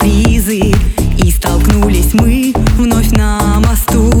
сюрпризы И столкнулись мы вновь на мосту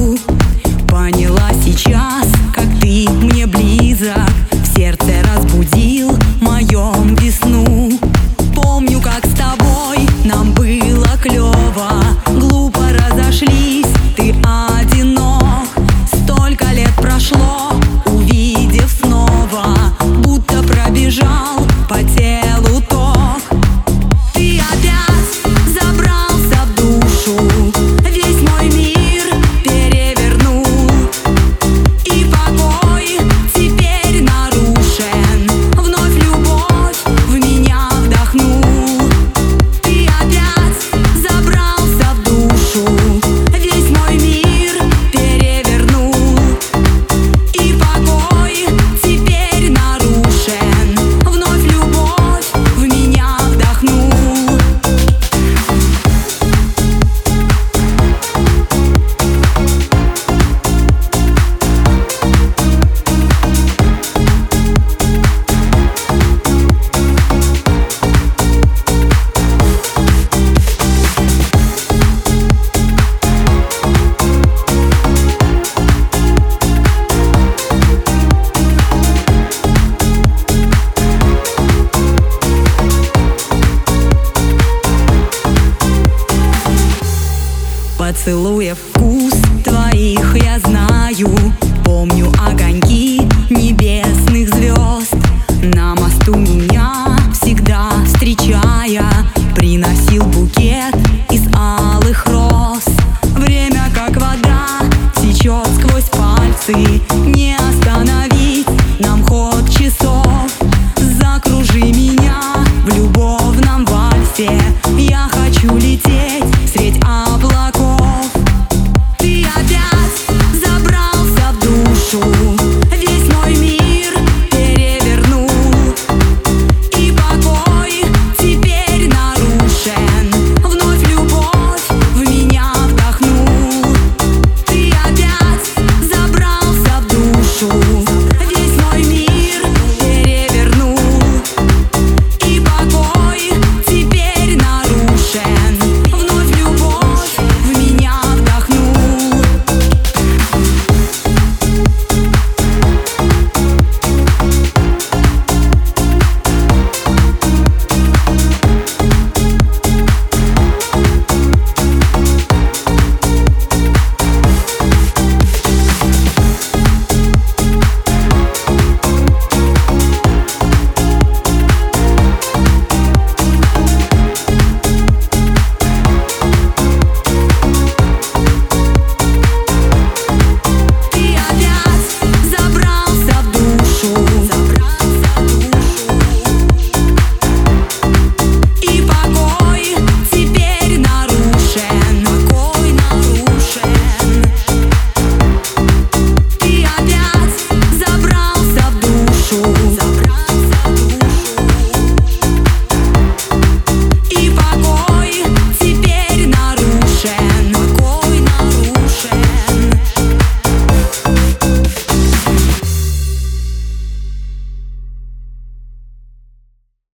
Поцелуя вкус